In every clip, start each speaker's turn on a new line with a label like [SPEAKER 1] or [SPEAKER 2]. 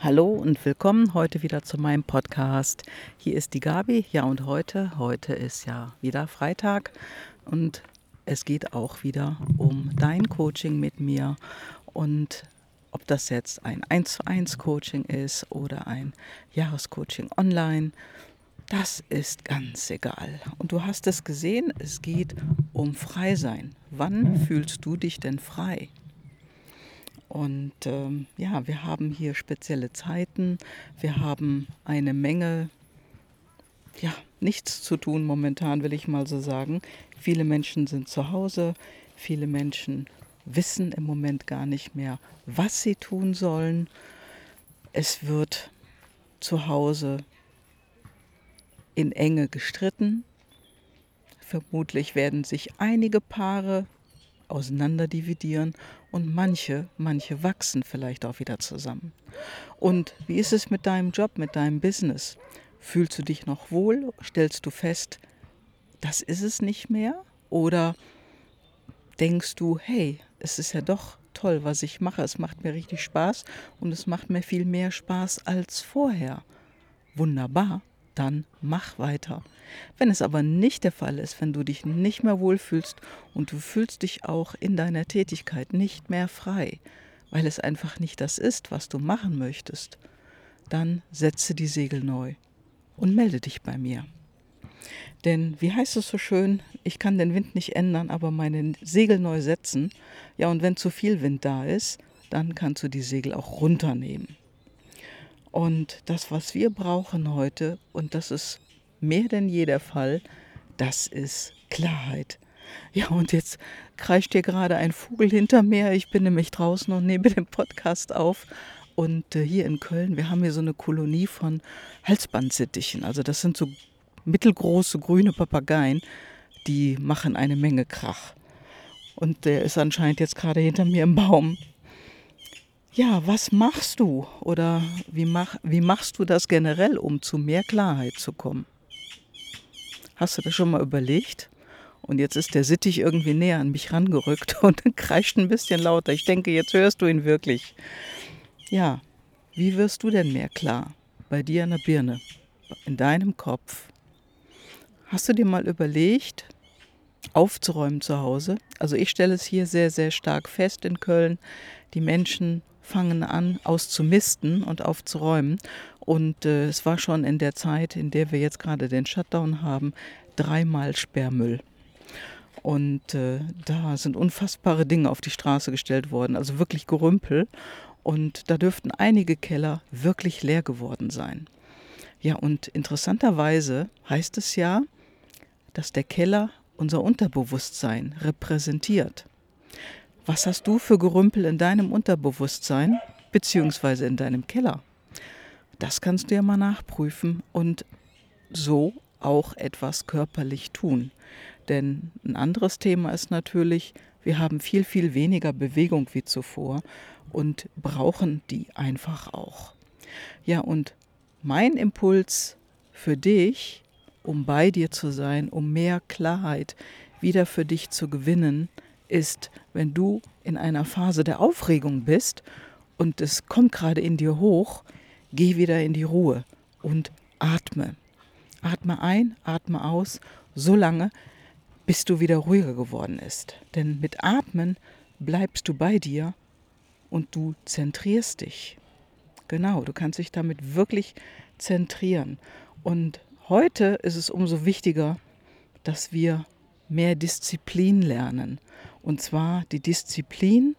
[SPEAKER 1] Hallo und willkommen heute wieder zu meinem Podcast. Hier ist die Gabi. Ja, und heute, heute ist ja wieder Freitag und es geht auch wieder um dein Coaching mit mir und ob das jetzt ein 1 zu 1 Coaching ist oder ein Jahrescoaching online, das ist ganz egal. Und du hast es gesehen, es geht um Freisein. Wann fühlst du dich denn frei? Und ähm, ja, wir haben hier spezielle Zeiten. Wir haben eine Menge, ja, nichts zu tun momentan, will ich mal so sagen. Viele Menschen sind zu Hause. Viele Menschen wissen im Moment gar nicht mehr, was sie tun sollen. Es wird zu Hause in Enge gestritten. Vermutlich werden sich einige Paare auseinanderdividieren und manche, manche wachsen vielleicht auch wieder zusammen. Und wie ist es mit deinem Job, mit deinem Business? Fühlst du dich noch wohl? Stellst du fest, das ist es nicht mehr? Oder denkst du, hey, es ist ja doch toll, was ich mache, es macht mir richtig Spaß und es macht mir viel mehr Spaß als vorher. Wunderbar dann mach weiter. Wenn es aber nicht der Fall ist, wenn du dich nicht mehr wohlfühlst und du fühlst dich auch in deiner Tätigkeit nicht mehr frei, weil es einfach nicht das ist, was du machen möchtest, dann setze die Segel neu und melde dich bei mir. Denn wie heißt es so schön, ich kann den Wind nicht ändern, aber meine Segel neu setzen. Ja, und wenn zu viel Wind da ist, dann kannst du die Segel auch runternehmen. Und das, was wir brauchen heute, und das ist mehr denn je der Fall, das ist Klarheit. Ja, und jetzt kreischt hier gerade ein Vogel hinter mir. Ich bin nämlich draußen und nehme den Podcast auf. Und äh, hier in Köln, wir haben hier so eine Kolonie von Halsbandsittichen. Also das sind so mittelgroße grüne Papageien, die machen eine Menge Krach. Und der ist anscheinend jetzt gerade hinter mir im Baum ja, was machst du oder wie, mach, wie machst du das generell, um zu mehr Klarheit zu kommen? Hast du das schon mal überlegt? Und jetzt ist der Sittich irgendwie näher an mich rangerückt und kreischt ein bisschen lauter. Ich denke, jetzt hörst du ihn wirklich. Ja, wie wirst du denn mehr klar? Bei dir an der Birne, in deinem Kopf. Hast du dir mal überlegt, aufzuräumen zu Hause? Also ich stelle es hier sehr, sehr stark fest in Köln. Die Menschen fangen an auszumisten und aufzuräumen. Und äh, es war schon in der Zeit, in der wir jetzt gerade den Shutdown haben, dreimal Sperrmüll. Und äh, da sind unfassbare Dinge auf die Straße gestellt worden, also wirklich Gerümpel. Und da dürften einige Keller wirklich leer geworden sein. Ja, und interessanterweise heißt es ja, dass der Keller unser Unterbewusstsein repräsentiert. Was hast du für Gerümpel in deinem Unterbewusstsein beziehungsweise in deinem Keller? Das kannst du ja mal nachprüfen und so auch etwas körperlich tun. Denn ein anderes Thema ist natürlich, wir haben viel, viel weniger Bewegung wie zuvor und brauchen die einfach auch. Ja, und mein Impuls für dich, um bei dir zu sein, um mehr Klarheit wieder für dich zu gewinnen, ist, wenn du in einer Phase der Aufregung bist und es kommt gerade in dir hoch, geh wieder in die Ruhe und atme. Atme ein, atme aus, so lange, bis du wieder ruhiger geworden ist. Denn mit Atmen bleibst du bei dir und du zentrierst dich. Genau, du kannst dich damit wirklich zentrieren. Und heute ist es umso wichtiger, dass wir mehr Disziplin lernen. Und zwar die Disziplin,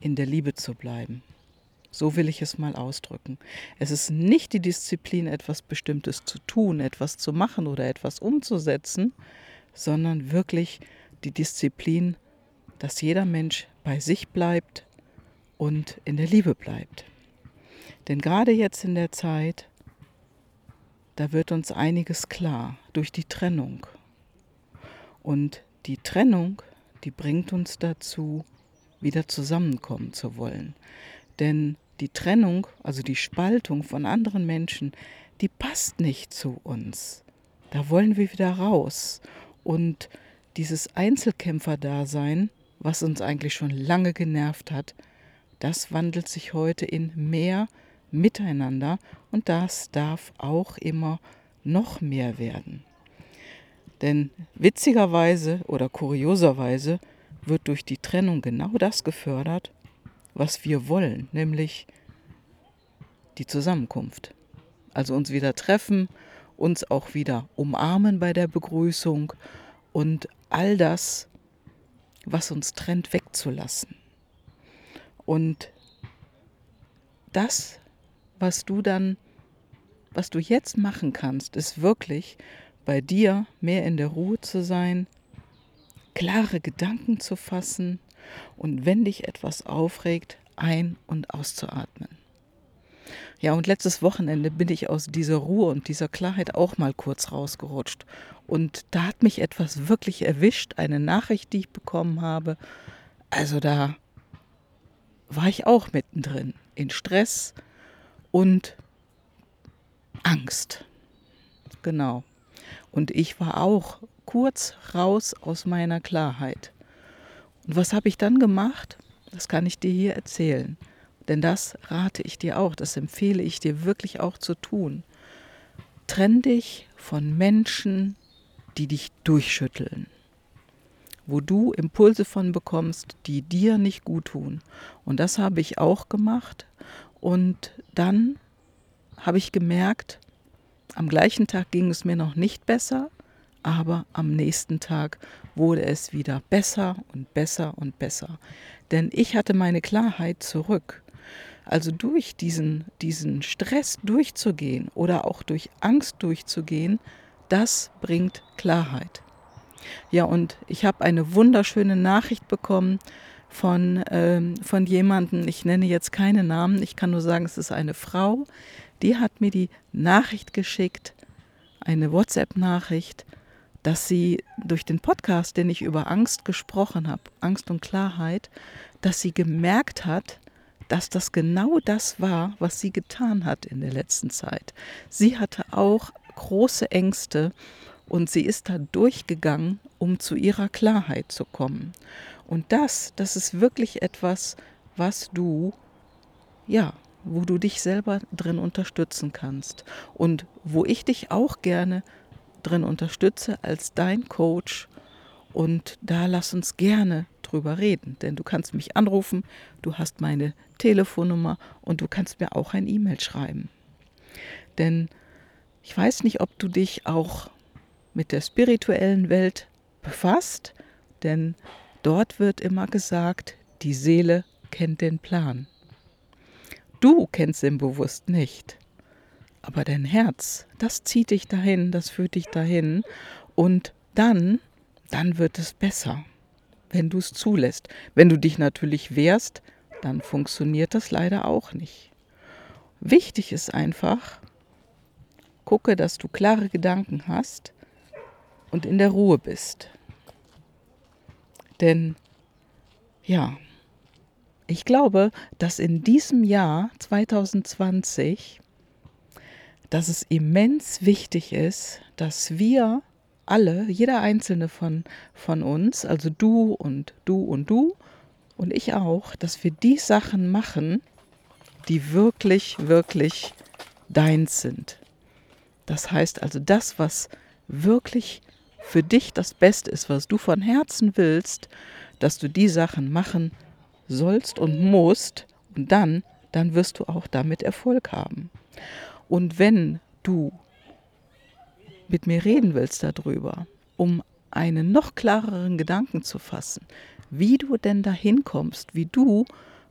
[SPEAKER 1] in der Liebe zu bleiben. So will ich es mal ausdrücken. Es ist nicht die Disziplin, etwas Bestimmtes zu tun, etwas zu machen oder etwas umzusetzen, sondern wirklich die Disziplin, dass jeder Mensch bei sich bleibt und in der Liebe bleibt. Denn gerade jetzt in der Zeit, da wird uns einiges klar durch die Trennung. Und die Trennung die bringt uns dazu, wieder zusammenkommen zu wollen. Denn die Trennung, also die Spaltung von anderen Menschen, die passt nicht zu uns. Da wollen wir wieder raus. Und dieses Einzelkämpferdasein, was uns eigentlich schon lange genervt hat, das wandelt sich heute in mehr miteinander und das darf auch immer noch mehr werden. Denn witzigerweise oder kurioserweise wird durch die Trennung genau das gefördert, was wir wollen, nämlich die Zusammenkunft. Also uns wieder treffen, uns auch wieder umarmen bei der Begrüßung und all das, was uns trennt, wegzulassen. Und das, was du dann, was du jetzt machen kannst, ist wirklich bei dir mehr in der Ruhe zu sein, klare Gedanken zu fassen und wenn dich etwas aufregt, ein- und auszuatmen. Ja, und letztes Wochenende bin ich aus dieser Ruhe und dieser Klarheit auch mal kurz rausgerutscht. Und da hat mich etwas wirklich erwischt, eine Nachricht, die ich bekommen habe. Also da war ich auch mittendrin in Stress und Angst. Genau. Und ich war auch kurz raus aus meiner Klarheit. Und was habe ich dann gemacht? Das kann ich dir hier erzählen. Denn das rate ich dir auch, das empfehle ich dir wirklich auch zu tun. Trenn dich von Menschen, die dich durchschütteln, wo du Impulse von bekommst, die dir nicht gut tun. Und das habe ich auch gemacht. Und dann habe ich gemerkt, am gleichen Tag ging es mir noch nicht besser, aber am nächsten Tag wurde es wieder besser und besser und besser. Denn ich hatte meine Klarheit zurück. Also durch diesen, diesen Stress durchzugehen oder auch durch Angst durchzugehen, das bringt Klarheit. Ja, und ich habe eine wunderschöne Nachricht bekommen von, ähm, von jemandem, ich nenne jetzt keine Namen, ich kann nur sagen, es ist eine Frau, die hat mir die Nachricht geschickt, eine WhatsApp-Nachricht, dass sie durch den Podcast, den ich über Angst gesprochen habe, Angst und Klarheit, dass sie gemerkt hat, dass das genau das war, was sie getan hat in der letzten Zeit. Sie hatte auch große Ängste und sie ist da durchgegangen, um zu ihrer Klarheit zu kommen. Und das, das ist wirklich etwas, was du, ja, wo du dich selber drin unterstützen kannst und wo ich dich auch gerne drin unterstütze als dein Coach. Und da lass uns gerne drüber reden, denn du kannst mich anrufen, du hast meine Telefonnummer und du kannst mir auch ein E-Mail schreiben. Denn ich weiß nicht, ob du dich auch mit der spirituellen Welt befasst, denn dort wird immer gesagt, die Seele kennt den Plan. Du kennst ihn bewusst nicht. Aber dein Herz, das zieht dich dahin, das führt dich dahin. Und dann, dann wird es besser, wenn du es zulässt. Wenn du dich natürlich wehrst, dann funktioniert das leider auch nicht. Wichtig ist einfach, gucke, dass du klare Gedanken hast und in der Ruhe bist. Denn ja, ich glaube, dass in diesem Jahr 2020, dass es immens wichtig ist, dass wir alle, jeder einzelne von, von uns, also du und du und du und ich auch, dass wir die Sachen machen, die wirklich, wirklich deins sind. Das heißt also das, was wirklich für dich das Beste ist, was du von Herzen willst, dass du die Sachen machen sollst und musst und dann, dann wirst du auch damit Erfolg haben. Und wenn du mit mir reden willst darüber, um einen noch klareren Gedanken zu fassen, wie du denn dahin kommst, wie du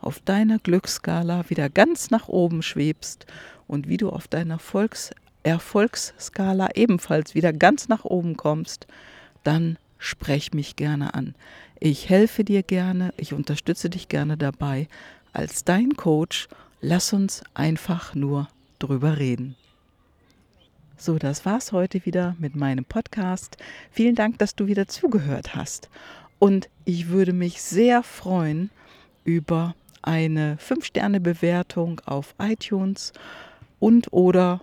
[SPEAKER 1] auf deiner Glücksskala wieder ganz nach oben schwebst und wie du auf deiner Volks Erfolgsskala ebenfalls wieder ganz nach oben kommst, dann sprech mich gerne an. Ich helfe dir gerne, ich unterstütze dich gerne dabei. Als dein Coach, lass uns einfach nur drüber reden. So, das war's heute wieder mit meinem Podcast. Vielen Dank, dass du wieder zugehört hast. Und ich würde mich sehr freuen über eine 5-Sterne-Bewertung auf iTunes und oder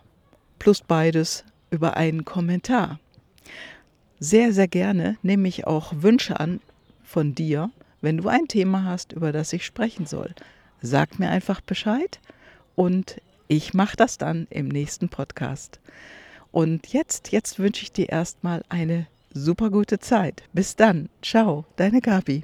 [SPEAKER 1] plus beides über einen Kommentar sehr, sehr gerne nehme ich auch Wünsche an von dir, wenn du ein Thema hast, über das ich sprechen soll. Sag mir einfach Bescheid und Ich mache das dann im nächsten Podcast. Und jetzt, jetzt wünsche ich dir erstmal eine super gute Zeit. Bis dann. Ciao, deine Gabi.